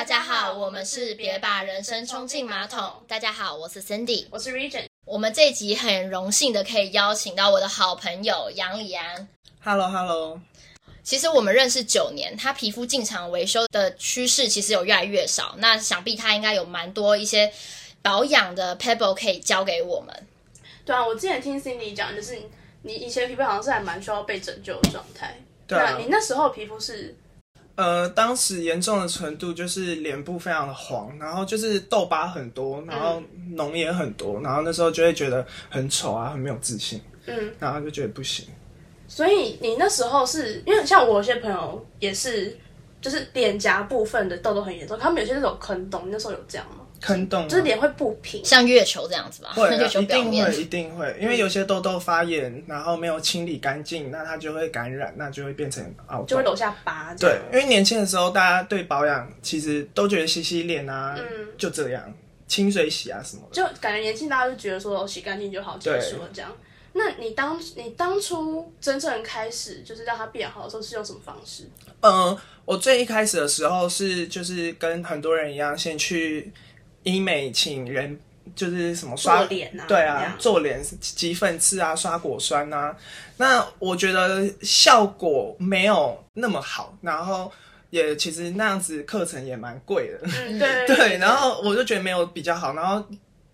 大家好，我们是别把人生冲进马桶。大家好，我是 Cindy，我是 Region。我们这集很荣幸的可以邀请到我的好朋友杨礼安。Hello Hello，其实我们认识九年，他皮肤进场维修的趋势其实有越来越少。那想必他应该有蛮多一些保养的 pebble 可以教给我们。对啊，我之前听 Cindy 讲，就是你以前皮肤好像是还蛮需要被拯救的状态。对啊那你那时候皮肤是呃，当时严重的程度就是脸部非常的黄，然后就是痘疤很多，然后脓也很多，然后那时候就会觉得很丑啊，很没有自信，嗯，然后就觉得不行。所以你那时候是因为像我有些朋友也是，就是脸颊部分的痘痘很严重，他们有些那种坑洞，你那时候有这样吗？坑洞、啊，就是脸会不平。像月球这样子吧，会、啊 月，球一表面定会，一定会，因为有些痘痘发炎，然后没有清理干净，那它就会感染，那就会变成凹洞。就会留下疤，对，因为年轻的时候，大家对保养其实都觉得洗洗脸啊，嗯就这样，清水洗啊什么的。就感觉年轻大家就觉得说洗干净就好，结束了这样。那你当你当初真正开始就是让它变好的时候，是用什么方式？嗯，我最一开始的时候是就是跟很多人一样，先去医美请人，就是什么刷做脸啊对啊，做脸挤粉刺啊，刷果酸啊。那我觉得效果没有那么好，然后也其实那样子课程也蛮贵的，嗯，对对，然后我就觉得没有比较好，然后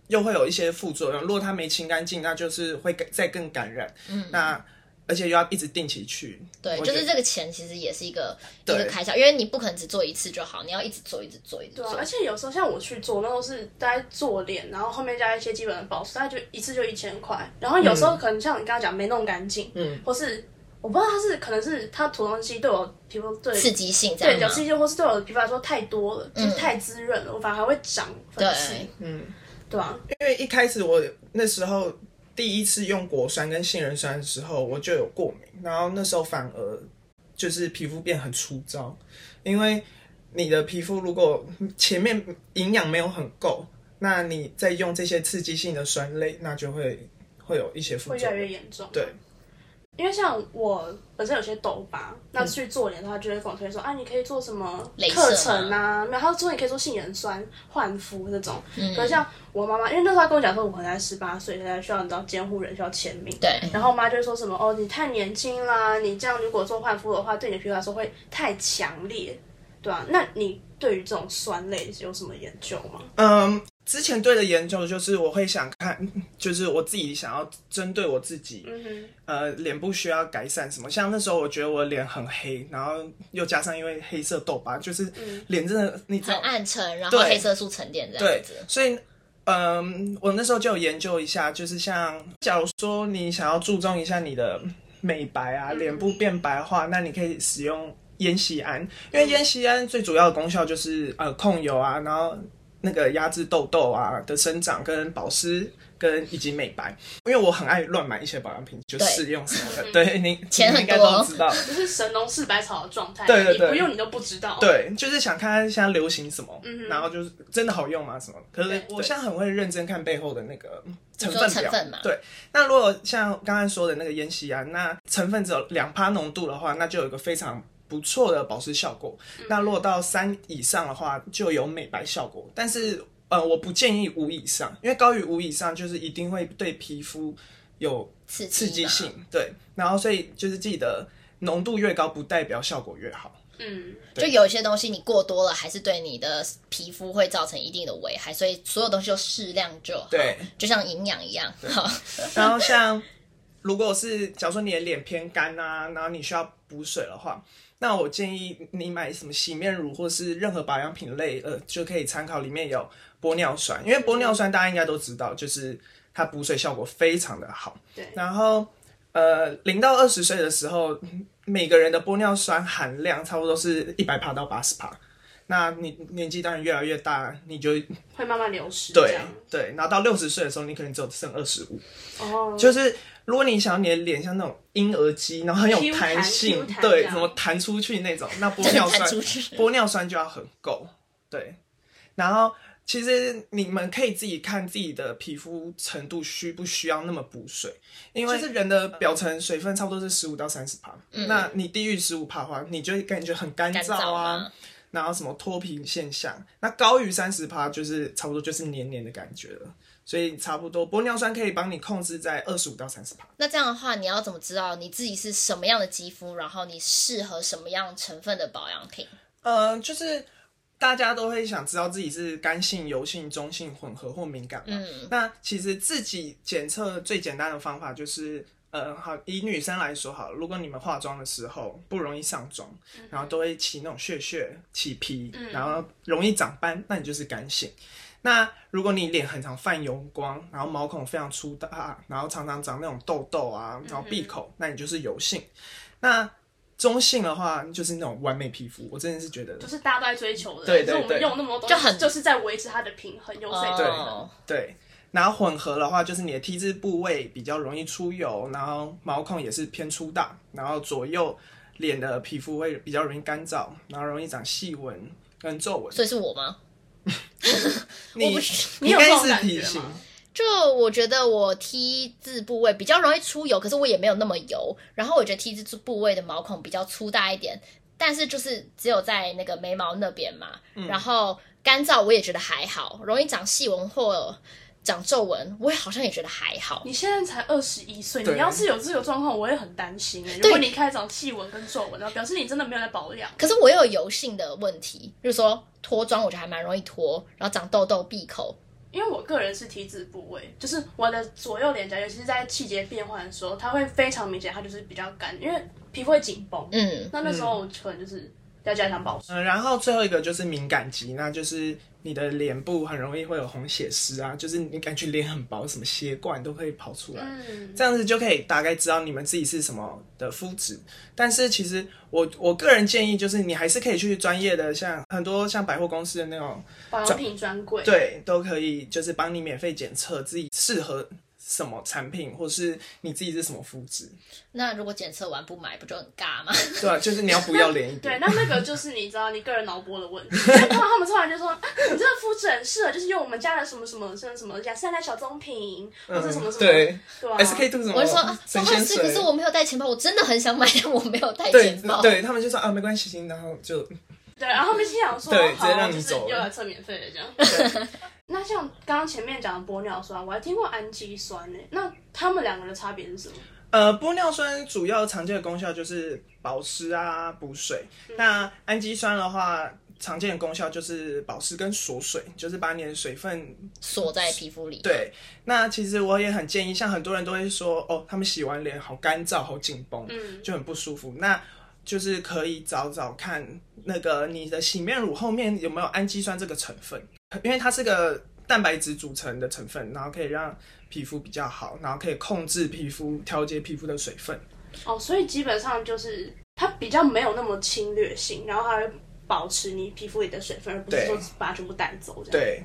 又会有一些副作用。如果它没清干净，那就是会再更感染。嗯，那而且又要一直定期去。对，就是这个钱其实也是一个一对个开销，因为你不可能只做一次就好，你要一直做，一直做，一直对啊，做而。且有时候像我去做，那都是大概做脸，然后后面加一些基本的保湿，大概就一次就一千块。然后有时候可能像你刚刚讲没弄干净，嗯，或是我不知道它是可能是它涂东西对我皮肤对刺激性这对？有刺激性，或是对我的皮肤来说太多了，就是太滋润了，我反而还会长粉刺，嗯。对啊，因为一开始我那时候第一次用果酸跟杏仁酸的时候，我就有过敏，然后那时候反而就是皮肤变很粗糙，因为你的皮肤如果前面营养没有很够，那你再用这些刺激性的酸类，那就会会有一些副会越来作用。越严重。对，因为像我本身有些痘疤，那去做脸的话，就会跟我推荐说，啊，你可以做什么课程啊？没有，他说你可以做杏仁酸焕肤这种。嗯可是像我妈妈，因为那时候她跟我讲说，我可能才十八岁，现在需要你知道监护人需要签名。对，然后我妈就会说什么哦，你太年轻啦，你这样如果做焕肤的话，对你的皮肤来说会太强烈，对啊，那你对于这种酸类有什么研究吗？嗯，之前对的研究就是我会想看，就是我自己想要针对我自己，嗯哼，呃，脸部需要改善什么？像那时候我觉得我脸很黑，然后又加上因为黑色痘疤，就是脸真的你知很道，暗沉，然后黑色素沉淀这样对子。，所以。嗯，我那时候就有研究一下，就是像，假如说你想要注重一下你的美白啊，脸部变白化，那你可以使用烟酰胺，因为烟酰胺最主要的功效就是呃控油啊，然后那个压制痘痘啊的生长跟保湿跟以及美白。因为我很爱乱买一些保养品，就试用什么的，对你钱很你应该多都知道。就是神农氏百草的状态，对对对不用你都不知道。对，就是想看看现在流行什么，嗯然后就是真的好用吗？什么？可是我现在很会认真看背后的那个成分表。成分嘛对，那如果像刚刚说的那个烟酰胺，那成分只有两趴浓度的话，那就有一个非常不错的保湿效果。嗯那落到三以上的话，就有美白效果。但是呃，我不建议五以上，因为高于五以上就是一定会对皮肤有刺刺激嘛性。对，然后所以就是记得浓度越高，不代表效果越好。嗯，就有一些东西你过多了，还是对你的皮肤会造成一定的危害，所以所有东西都适量就好。对，就像营养一样。好，然后像如果是假如说你的脸偏干啊，然后你需要补水的话，那我建议你买什么洗面乳或是任何保养品类，呃，就可以参考里面有玻尿酸，因为玻尿酸大家应该都知道，就是它补水效果非常的好。对然后呃，零到二十岁的时候，每个人的玻尿酸含量差不多是一百帕到八十帕。那你年纪当然越来越大，你就会慢慢流失。这对样对，然后到六十岁的时候，你可能只有剩二十五。哦，就是如果你想要你的脸像那种婴儿肌，然后很有弹弹性对，怎么弹出去那种，那玻尿酸。玻尿酸就要很够，对。然后其实你们可以自己看自己的皮肤程度需不需要那么补水，因为是人的表层水分差不多是十五到三十帕，那你低于十五帕的话，你就会感觉很干干燥啊，然后什么脱皮现象，那高于三十趴就是差不多就是黏黏的感觉了。所以差不多玻尿酸可以帮你控制在二十五到三十趴。那这样的话，你要怎么知道你自己是什么样的肌肤，然后你适合什么样成分的保养品？呃，就是大家都会想知道自己是干性、油性、中性、混合或敏感嘛。嗯那其实自己检测最简单的方法就是，呃，好，以女生来说好了，如果你们化妆的时候不容易上妆，然后都会起那种屑屑、起皮，然后容易长斑，那你就是干性。那如果你脸很常泛油光，然后毛孔非常粗大，然后常常长那种痘痘啊，然后闭口，那你就是油性。那中性的话，就是那种完美皮肤，我真的是觉得就是大家都在追求的，对对就是我们用那么多东西，就很就是在维持它的平衡，油水对对，然后混合的话，就是你的 T 字部位比较容易出油，然后毛孔也是偏粗大，然后左右脸的皮肤会比较容易干燥，然后容易长细纹跟皱纹。所以是我吗？你不是 你有这种感觉吗？就我觉得我 T 字部位比较容易出油，可是我也没有那么油。然后我觉得 T 字部位的毛孔比较粗大一点，但是就是只有在那个眉毛那边嘛。嗯然后干燥我也觉得还好，容易长细纹或长皱纹，我也好像也觉得还好。你现在才二十一岁，你要是有这个状况，我也很担心哎。如果你开始长细纹跟皱纹，然后表示你真的没有在保养。可是我又有油性的问题，就是说脱妆我觉得还蛮容易脱，然后长痘痘、闭口。因为我个人是 T 字部位，就是我的左右脸颊，尤其是在季节变换的时候，它会非常明显，它就是比较干，因为皮肤会紧绷。嗯，那那时候我可能就是要加强保湿。嗯，然后最后一个就是敏感肌，那就是你的脸部很容易会有红血丝啊，就是你感觉脸很薄，什么血管都可以跑出来。嗯，这样子就可以大概知道你们自己是什么的肤质。但是其实我我个人建议就是你还是可以去专业的，像很多像百货公司的那种，保养品专柜。对，都可以就是帮你免费检测自己适合什么产品，或是你自己是什么肤质，那如果检测完不买，不就很尬吗？对吧、就是你要不要脸一 对，那那个就是你知道你个人脑波的问题。然后他们突然就说，啊你这个肤质很适合，就是用我们家的什么什么什么什么雅诗兰黛小棕瓶，或者什么什么，对对吧、，SK two 什么我就说不好意思，可是我没有带钱包，我真的很想买，但我没有带对钱包。对，他们就说啊没关系，然后就对，然后他们心想说，对直接好，让你就是走又来测免费的这样。那像刚刚前面讲的玻尿酸，我还听过氨基酸呢。那他们两个的差别是什么？呃，玻尿酸主要常见的功效就是保湿啊、补水。那氨基酸的话，常见的功效就是保湿跟锁水，就是把你的水分。锁在皮肤里。，对，那其实我也很建议，像很多人都会说，哦，他们洗完脸好干燥、好紧绷，嗯就很不舒服。那就是可以找找看那个你的洗面乳后面有没有氨基酸这个成分，因为它是个蛋白质组成的成分，然后可以让皮肤比较好，然后可以控制皮肤、调节皮肤的水分。哦，所以基本上就是它比较没有那么侵略性，然后它会保持你皮肤里的水分，而不是对说把它全部带走这样。对，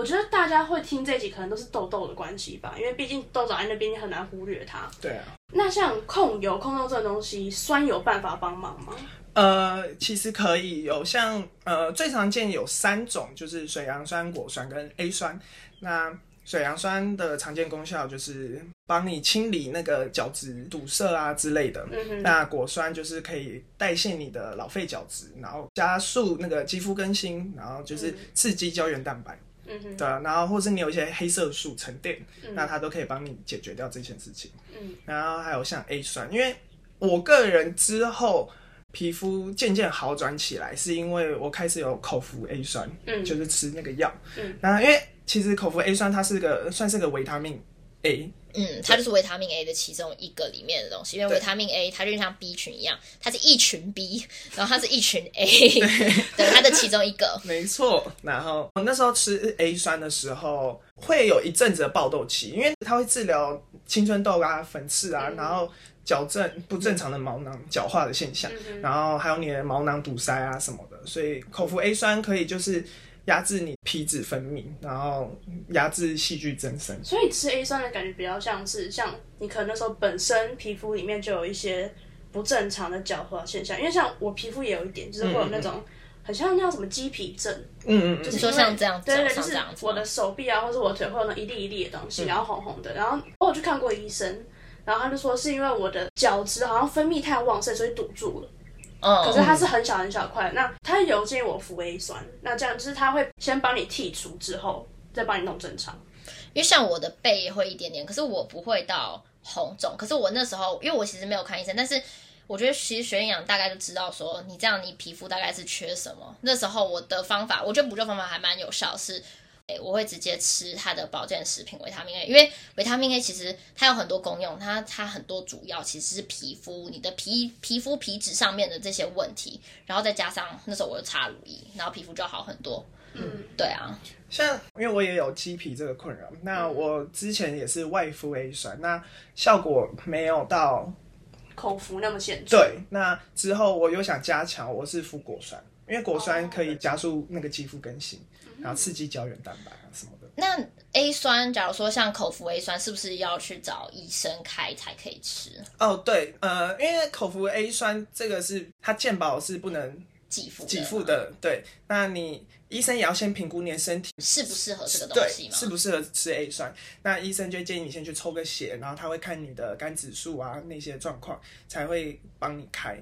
我觉得大家会听这一集，可能都是痘痘的关系吧，因为毕竟痘长在那边，你很难忽略它。对啊。那像控油、控痘这个东西，酸有办法帮忙吗？呃，其实可以有像呃最常见有三种，就是水杨酸、果酸跟 A 酸。那水杨酸的常见功效就是帮你清理那个角质堵塞啊之类的。嗯哼，那果酸就是可以代谢你的老废角质，然后加速那个肌肤更新，然后就是刺激胶原蛋白，嗯哼，对啊，然后或是你有一些黑色素沉淀，嗯。那它都可以帮你解决掉这件事情。嗯，然后还有像 A 酸，因为我个人之后皮肤渐渐好转起来，是因为我开始有口服 A 酸，嗯。就是吃那个药。嗯，然后因为其实口服 A 酸它是个算是个维他命 A，嗯，它就是维他命 A 的其中一个里面的东西，因为维他命 A 它就像 B 群一样，它是一群 B，然后它是一群 A，对，它的其中一个。没错。然后我那时候吃 A 酸的时候，会有一阵子的爆痘期，因为它会治疗青春痘啊、粉刺啊，嗯然后矫正不正常的毛囊角化的现象，嗯然后还有你的毛囊堵塞啊什么的。所以口服 A 酸可以就是压制你皮脂分泌，然后压制细菌增生。所以吃 A 酸的感觉比较像是，像你可能那时候本身皮肤里面就有一些不正常的角化现象，因为像我皮肤也有一点，就是会有那种很像那叫什么鸡皮症，嗯嗯嗯，就是说像这样对对，脚就是上这样子吗我的手臂啊，或者我腿会有那一粒一粒的东嗯西，然后红红的。然后我去看过医生，然后他就说是因为我的角质好像分泌太旺盛，所以堵住了。嗯，可是它是很小很小块。那它有建议我服 A 酸，那这样就是它会先帮你剔除之后，再帮你弄正常。因为像我的背也会一点点，可是我不会到红肿。可是我那时候，因为我其实没有看医生，但是我觉得其实学营养大概就知道说，你这样你皮肤大概是缺什么。那时候我的方法，我觉得补救方法还蛮有效，是。诶我会直接吃它的保健食品维他命 A，因为维他命 A 其实它有很多功用，它它很多主要其实是皮肤你的皮皮肤皮脂上面的这些问题，然后再加上那时候我又擦乳液，然后皮肤就好很多。嗯，对啊，像因为我也有鸡皮这个困扰，那我之前也是外敷 A 酸，那效果没有到口服那么显著。对。那之后我又想加强，我是敷果酸，因为果酸哦可以加速那个肌肤更新，然后刺激胶原蛋白啊什么的。那 A 酸，假如说像口服 A 酸，是不是要去找医生开才可以吃？哦，对，呃，因为口服 A 酸这个是它健保是不能给付给付的，对。那你医生也要先评估你的身体适不适合这个东西吗？适不适合吃 A 酸，那医生就建议你先去抽个血，然后他会看你的肝指数啊那些状况，才会帮你开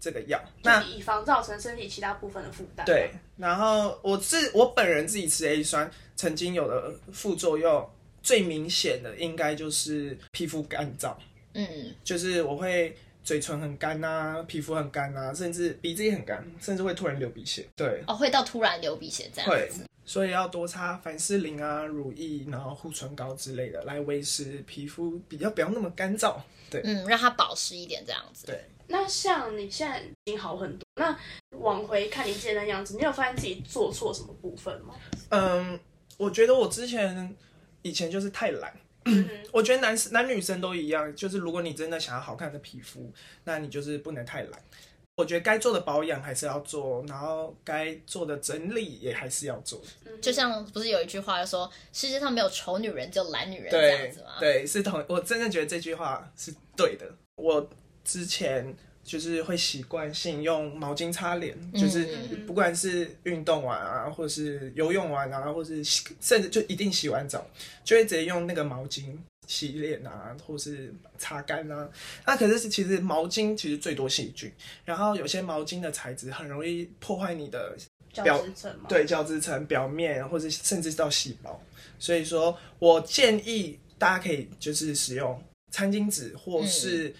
这个药。那以防造成身体其他部分的负担。对，然后我自我本人自己吃 A 酸，曾经有的副作用最明显的应该就是皮肤干燥，嗯，就是我会嘴唇很干啊，皮肤很干啊，甚至鼻子也很干，甚至会突然流鼻血。对，哦，会到突然流鼻血这样会子。，所以要多擦凡士林啊、乳液，然后护唇膏之类的，来维持皮肤比较不要那么干燥。对，嗯，让它保湿一点这样子。对那像你现在已经好很多，那往回看你之前的样子，你有发现自己做错什么部分吗？嗯，我觉得我之前以前就是太懒。嗯 我觉得男男女生都一样，就是如果你真的想要好看的皮肤，那你就是不能太懒。我觉得该做的保养还是要做，然后该做的整理也还是要做。就像不是有一句话说世界上没有丑女人，只有懒女人这样子吗？对，是同我真的觉得这句话是对的。我之前就是会习惯性用毛巾擦脸，就是嗯不管是运动完啊，或是游泳完啊，或是洗甚至就一定洗完澡，就会直接用那个毛巾洗脸啊，或是擦干啊。那可是其实毛巾其实最多细菌，然后有些毛巾的材质很容易破坏你的角表质层吗？对角质层表面，或者甚至到细胞。所以说我建议大家可以就是使用餐巾纸，或是、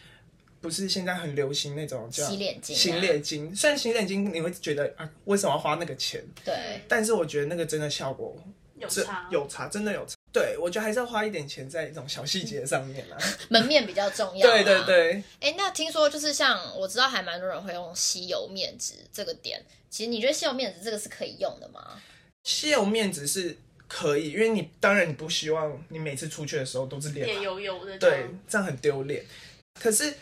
不是现在很流行那种叫洗脸巾啊洗脸巾。虽然洗脸巾你会觉得啊，为什么要花那个钱？对，但是我觉得那个真的效果有差。有差，真的有差。对，我觉得还是要花一点钱在一种小细节上面啊。门面比较重要。对对。对，哎，那听说就是像我知道还蛮多人会用吸油面纸这个点，其实你觉得吸油面纸这个是可以用的吗？吸油面纸是可以，因为你当然你不希望你每次出去的时候都是脸脸油油的，对，这样很丢脸。可是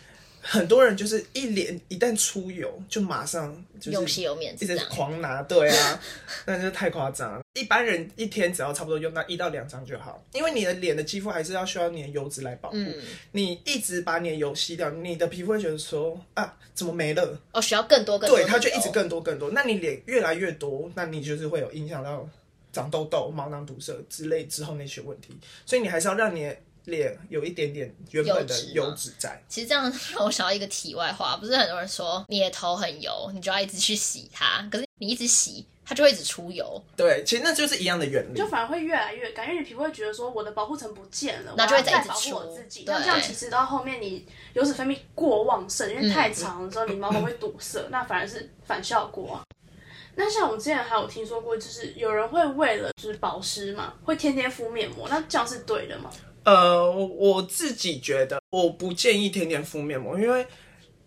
很多人就是一脸一旦出油，就马上就是用吸油面纸一直。狂拿，对啊，那就太夸张了。一般人一天只要差不多用到一到两张就好，因为你的脸的肌肤还是要需要你的油脂来保护。嗯，你一直把你的油吸掉，你的皮肤会觉得说啊，怎么没了？哦，需要更多更多对，它就一直更多更多。那你脸越来越多，那你就是会有影响到长痘痘、毛囊堵塞之类之后那些问题。所以你还是要让你的脸有一点点原本的油脂吗油脂在。其实这样让我想到一个题外话，不是很多人说你的头很油，你就要一直去洗它，可是你一直洗，它就会一直出油，对，其实那就是一样的原理就。反而会越来越干，因为你皮肤会觉得说我的保护层不见了，那就会直保护我自己。那这样其实到后面你油脂分泌过旺盛，因为嗯太长的时候你毛孔会堵塞，那反而是反效果啊。那像我之前还有听说过，就是有人会为了就是保湿嘛，会天天敷面膜，那这样是对的吗？呃，我自己觉得我不建议天天敷面膜，因为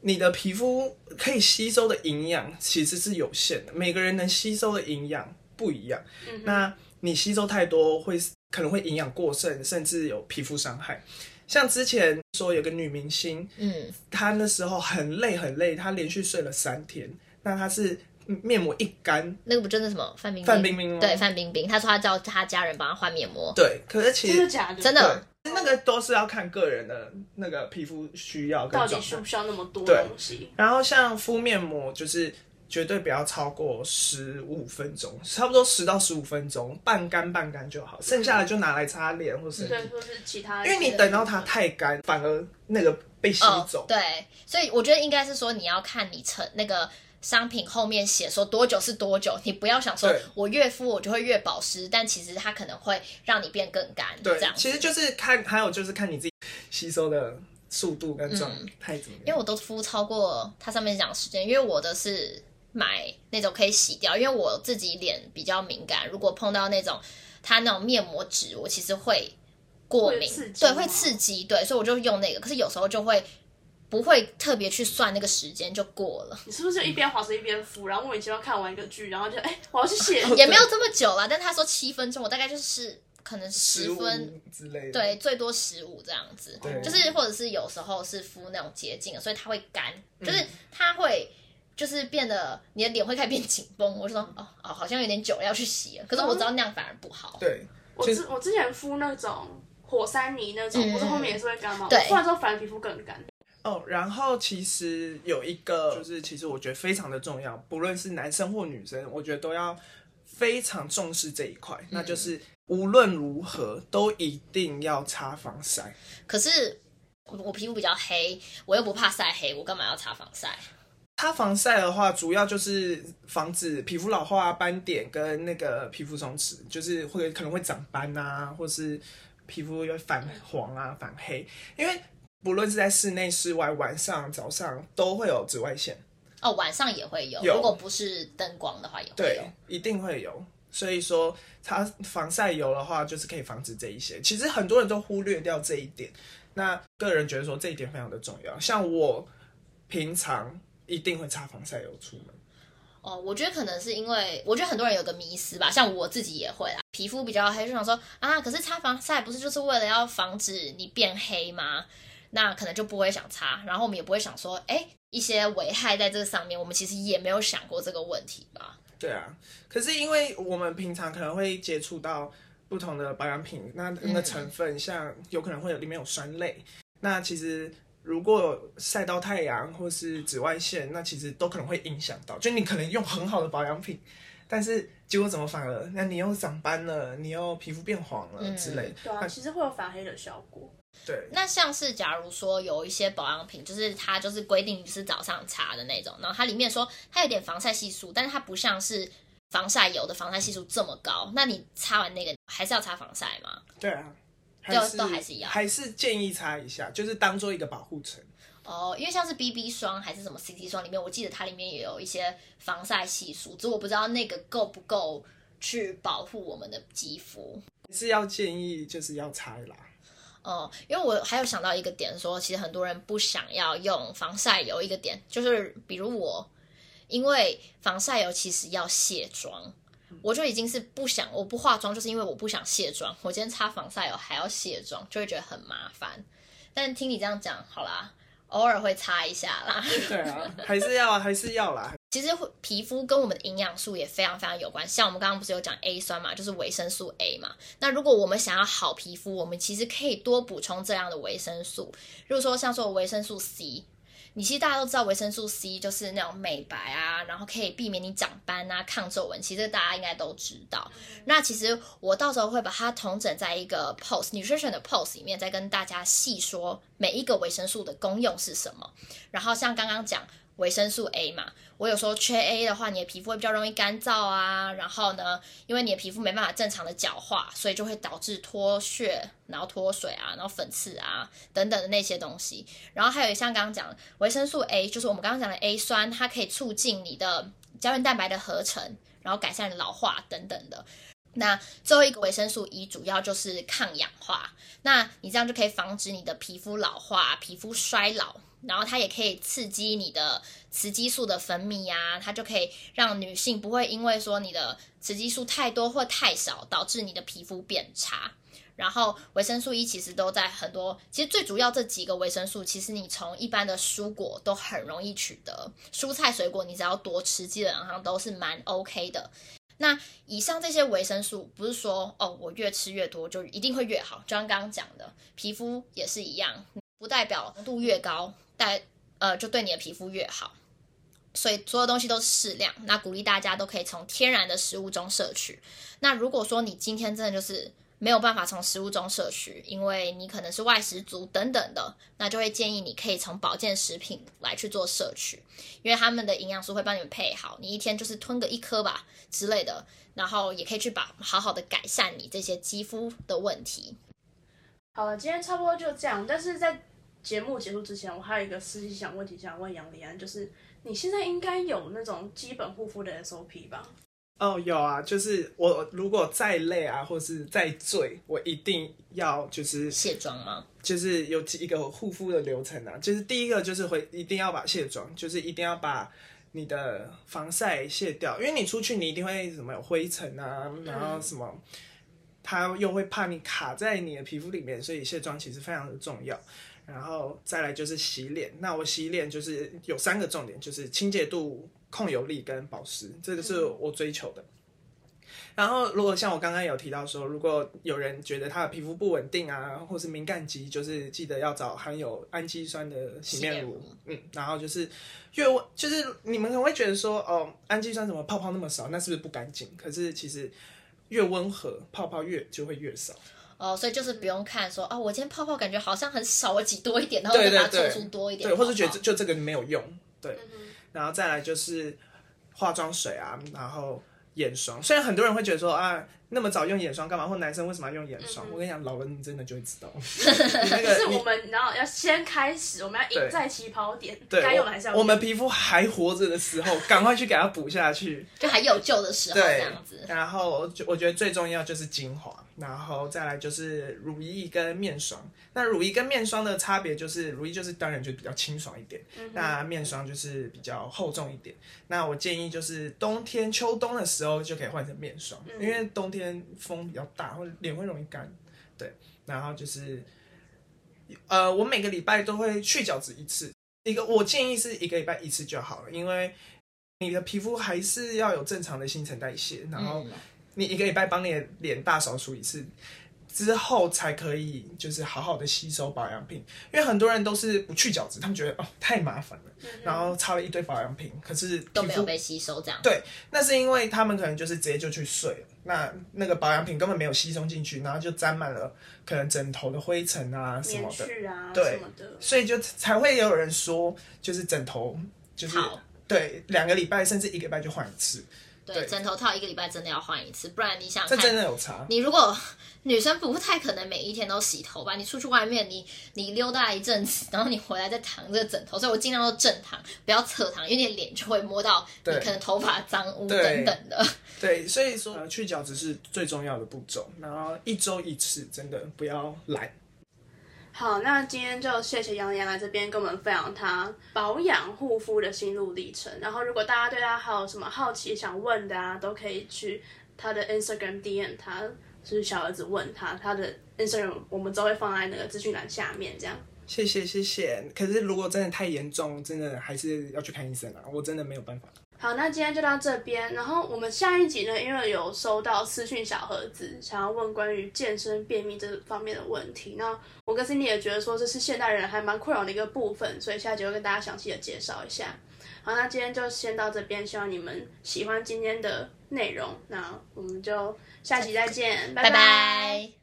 你的皮肤可以吸收的营养其实是有限的，每个人能吸收的营养不一样。嗯那你吸收太多会可能会营养过剩，甚至有皮肤伤害。像之前说有个女明星，嗯，她那时候很累很累，她连续睡了三天，那她是面膜一干，那个不就是什么范冰冰？范冰冰吗对，范冰冰，她说她叫她家人帮她换面膜，对，可是其实真的假的？真的对，那个都是要看个人的那个皮肤需要跟到状态底需不需要那么多对东西？然后像敷面膜，就是绝对不要超过十五分钟，差不多十到十五分钟，半干半干就好，剩下的就拿来擦脸或是。对，或是其他。因为你等到它太干，反而那个被吸走。对，所以我觉得应该是说你要看你成那个商品后面写说多久是多久，你不要想说我越敷我就会越保湿，但其实它可能会让你变更干。对，这样其实就是看，还有就是看你自己吸收的速度跟状态怎么样。因为我都敷超过它上面讲时间，因为我的是。买那种可以洗掉，因为我自己脸比较敏感，如果碰到那种它那种面膜纸，我其实会过敏，对，会刺激，对，所以我就用那个。可是有时候就会不会特别去算那个时间就过了。你是不是一边划着一边敷，然后莫名其妙看完一个剧，然后就哎，我要去写，也没有这么久了。但他说七分钟，我大概就是可能十分之类的，对，最多十五这样子，就是或者是有时候是敷那种洁净，所以它会干，就是它会。就是变得你的脸会开始变紧绷，我就说哦哦，好像有点久要去洗了。可是我知道那样反而不好。对，我之我之前敷那种火山泥那种，不是后面也是会干吗？对，敷完之后反而皮肤更干。哦，然后其实有一个，就是其实我觉得非常的重要，不论是男生或女生，我觉得都要非常重视这一块，那就是无论如何都一定要擦防晒。可是我皮肤比较黑，我又不怕晒黑，我干嘛要擦防晒？擦防晒的话，主要就是防止皮肤老化、斑点跟那个皮肤松弛，就是会可能会长斑啊，或是皮肤会反黄啊、反黑。因为不论是在室内、室外，晚上、早上都会有紫外线。哦，晚上也会有，如果不是灯光的话，也会有，一定会有。所以说，它防晒油的话，就是可以防止这一些。其实很多人都忽略掉这一点，那个人觉得说这一点非常的重要。像我平常。一定会擦防晒油出门。哦，我觉得可能是因为，我觉得很多人有个迷思吧，像我自己也会啦，皮肤比较黑，就想说啊，可是擦防晒不是就是为了要防止你变黑吗？那可能就不会想擦，然后我们也不会想说，哎，一些危害在这个上面，我们其实也没有想过这个问题吧？对啊，可是因为我们平常可能会接触到不同的保养品，那那个成分像有可能会有里面有酸类，那其实。如果晒到太阳或是紫外线，那其实都可能会影响到。就你可能用很好的保养品，但是结果怎么反而，那你又长斑了，你又皮肤变黄了之类。对啊，其实会有反黑的效果。对。那像是假如说有一些保养品，就是它就是规定是早上擦的那种，然后它里面说它有点防晒系数，但是它不像是防晒油的防晒系数这么高，那你擦完那个还是要擦防晒吗？对啊。就都还是一样，还是建议擦一下，就是当做一个保护层。哦，因为像是 BB 霜还是什么 CC 霜里面，我记得它里面也有一些防晒系数，只是我不知道那个够不够去保护我们的肌肤。是要建议就是要擦啦。哦，因为我还有想到一个点，说其实很多人不想要用防晒油，一个点就是比如我，因为防晒油其实要卸妆。我就已经是不想，我不化妆，就是因为我不想卸妆。我今天擦防晒油还要卸妆，就会觉得很麻烦。但听你这样讲，好啦，偶尔会擦一下啦。对啊，还是要，还是要啦。其实皮肤跟我们的营养素也非常非常有关。像我们刚刚不是有讲 A 酸嘛，就是维生素 A 嘛。那如果我们想要好皮肤，我们其实可以多补充这样的维生素。如果说像说维生素 C。你其实大家都知道维生素 C 就是那种美白啊，然后可以避免你长斑啊、抗皱纹，其实大家应该都知道。那其实我到时候会把它统整在一个 post nutrition 的 post 里面，再跟大家细说每一个维生素的功用是什么。然后像刚刚讲。维生素 A 嘛，我有时候缺 A 的话，你的皮肤会比较容易干燥啊。然后呢，因为你的皮肤没办法正常的角化，所以就会导致脱屑，然后脱水啊，然后粉刺啊等等的那些东西。然后还有像刚刚讲维生素 A，就是我们刚刚讲的 A 酸，它可以促进你的胶原蛋白的合成，然后改善老化等等的。那最后一个维生素 E 主要就是抗氧化，那你这样就可以防止你的皮肤老化、皮肤衰老。然后它也可以刺激你的雌激素的分泌呀，它就可以让女性不会因为说你的雌激素太多或太少，导致你的皮肤变差。然后维生素 E 其实都在很多，其实最主要这几个维生素，其实你从一般的蔬果都很容易取得，蔬菜水果你只要多吃，基本上都是蛮 OK 的。那以上这些维生素不是说哦，我越吃越多就一定会越好，就像刚刚讲的，皮肤也是一样，不代表浓度越高。带呃，就对你的皮肤越好。所以所有东西都是适量。那鼓励大家都可以从天然的食物中摄取。那如果说你今天真的就是没有办法从食物中摄取，因为你可能是外食族等等的，那就会建议你可以从保健食品来去做摄取，因为他们的营养素会帮你们配好，你一天就是吞个一颗吧之类的，然后也可以去把好好的改善你这些肌肤的问题。好了，今天差不多就这样。但是在节目结束之前，我还有一个私心想问题想问杨丽安，就是你现在应该有那种基本护肤的 SOP 吧？哦，有啊，就是我如果再累啊，或是再醉，我一定要就是卸妆吗？就是有几一个护肤的流程啊，就是第一个就是会一定要把卸妆，就是一定要把你的防晒卸掉，因为你出去你一定会什么有灰尘啊，然后什么，它又会怕你卡在你的皮肤里面，所以卸妆其实非常的重要。然后再来就是洗脸，那我洗脸就是有三个重点，就是清洁度、控油力跟保湿，这个是我追求的。然后，如果像我刚刚有提到说，如果有人觉得他的皮肤不稳定啊，或是敏感肌，就是记得要找含有氨基酸的洗面乳。嗯，然后就是越温，就是你们可能会觉得说，哦，氨基酸怎么泡泡那么少？那是不是不干净？可是其实越温和，泡泡越就会越少。哦，所以就是不用看说啊，我今天泡泡感觉好像很少，我挤多一点，然后再把它抽出多一点，对，或者觉得就这个没有用，对，然后再来就是化妆水啊，然后眼霜。虽然很多人会觉得说啊。那么早用眼霜干嘛？或男生为什么要用眼霜？我跟你讲，老了你真的就会知道。是我们然后要先开始，我们要赢在起跑点，该用还是要。我们皮肤还活着的时候，赶快去给它补下去。就还有救的时候，这样子。然后，就我觉得最重要就是精华，然后再来就是乳液跟面霜。那乳液跟面霜的差别就是，乳液就是当然就比较清爽一点，那面霜就是比较厚重一点。那我建议就是冬天、秋冬的时候就可以换成面霜，因为冬天。天风比较大，或者脸会容易干，对。然后就是，呃，我每个礼拜都会去角质一次，一个我建议是一个礼拜一次就好了，因为你的皮肤还是要有正常的新陈代谢，然后你一个礼拜帮你的脸大扫除一次。之后才可以，就是好好的吸收保养品，因为很多人都是不去角质，他们觉得哦太麻烦了，然后擦了一堆保养品，可是都没有被吸收，这样。对，那是因为他们可能就是直接就去睡了，那那个保养品根本没有吸收进去，然后就沾满了可能枕头的灰尘啊什么的，啊对，所以就才会有人说，就是枕头就是对两个礼拜甚至一个礼拜就换一次。对，枕头套一个礼拜真的要换一次，不然你想，这真的有差。你如果 女生不太可能每一天都洗头吧？你出去外面，你你溜达一阵子，然后你回来再躺这个枕头，所以我尽量都正躺，不要侧躺，因为你脸就会摸到你可能头发脏污等等的。对，所以说去角质是最重要的步骤，然后一周一次，真的不要懒。好，那今天就谢谢杨洋来这边跟我们分享他保养护肤的心路历程。然后，如果大家对他还有什么好奇想问的啊，都可以去他的 Instagram DM 他，就是小儿子问他，他的 Instagram 我们都会放在那个资讯栏下面。这样，谢谢谢谢。可是如果真的太严重，真的还是要去看医生啊，我真的没有办法。好，那今天就到这边。然后我们下一集呢，因为有收到私讯小盒子，想要问关于健身便秘这方面的问题。那我跟 Cindy 也觉得说这是现代人还蛮困扰的一个部分，所以下一集会跟大家详细的介绍一下。好，那今天就先到这边，希望你们喜欢今天的内容。那我们就下集再见，拜拜。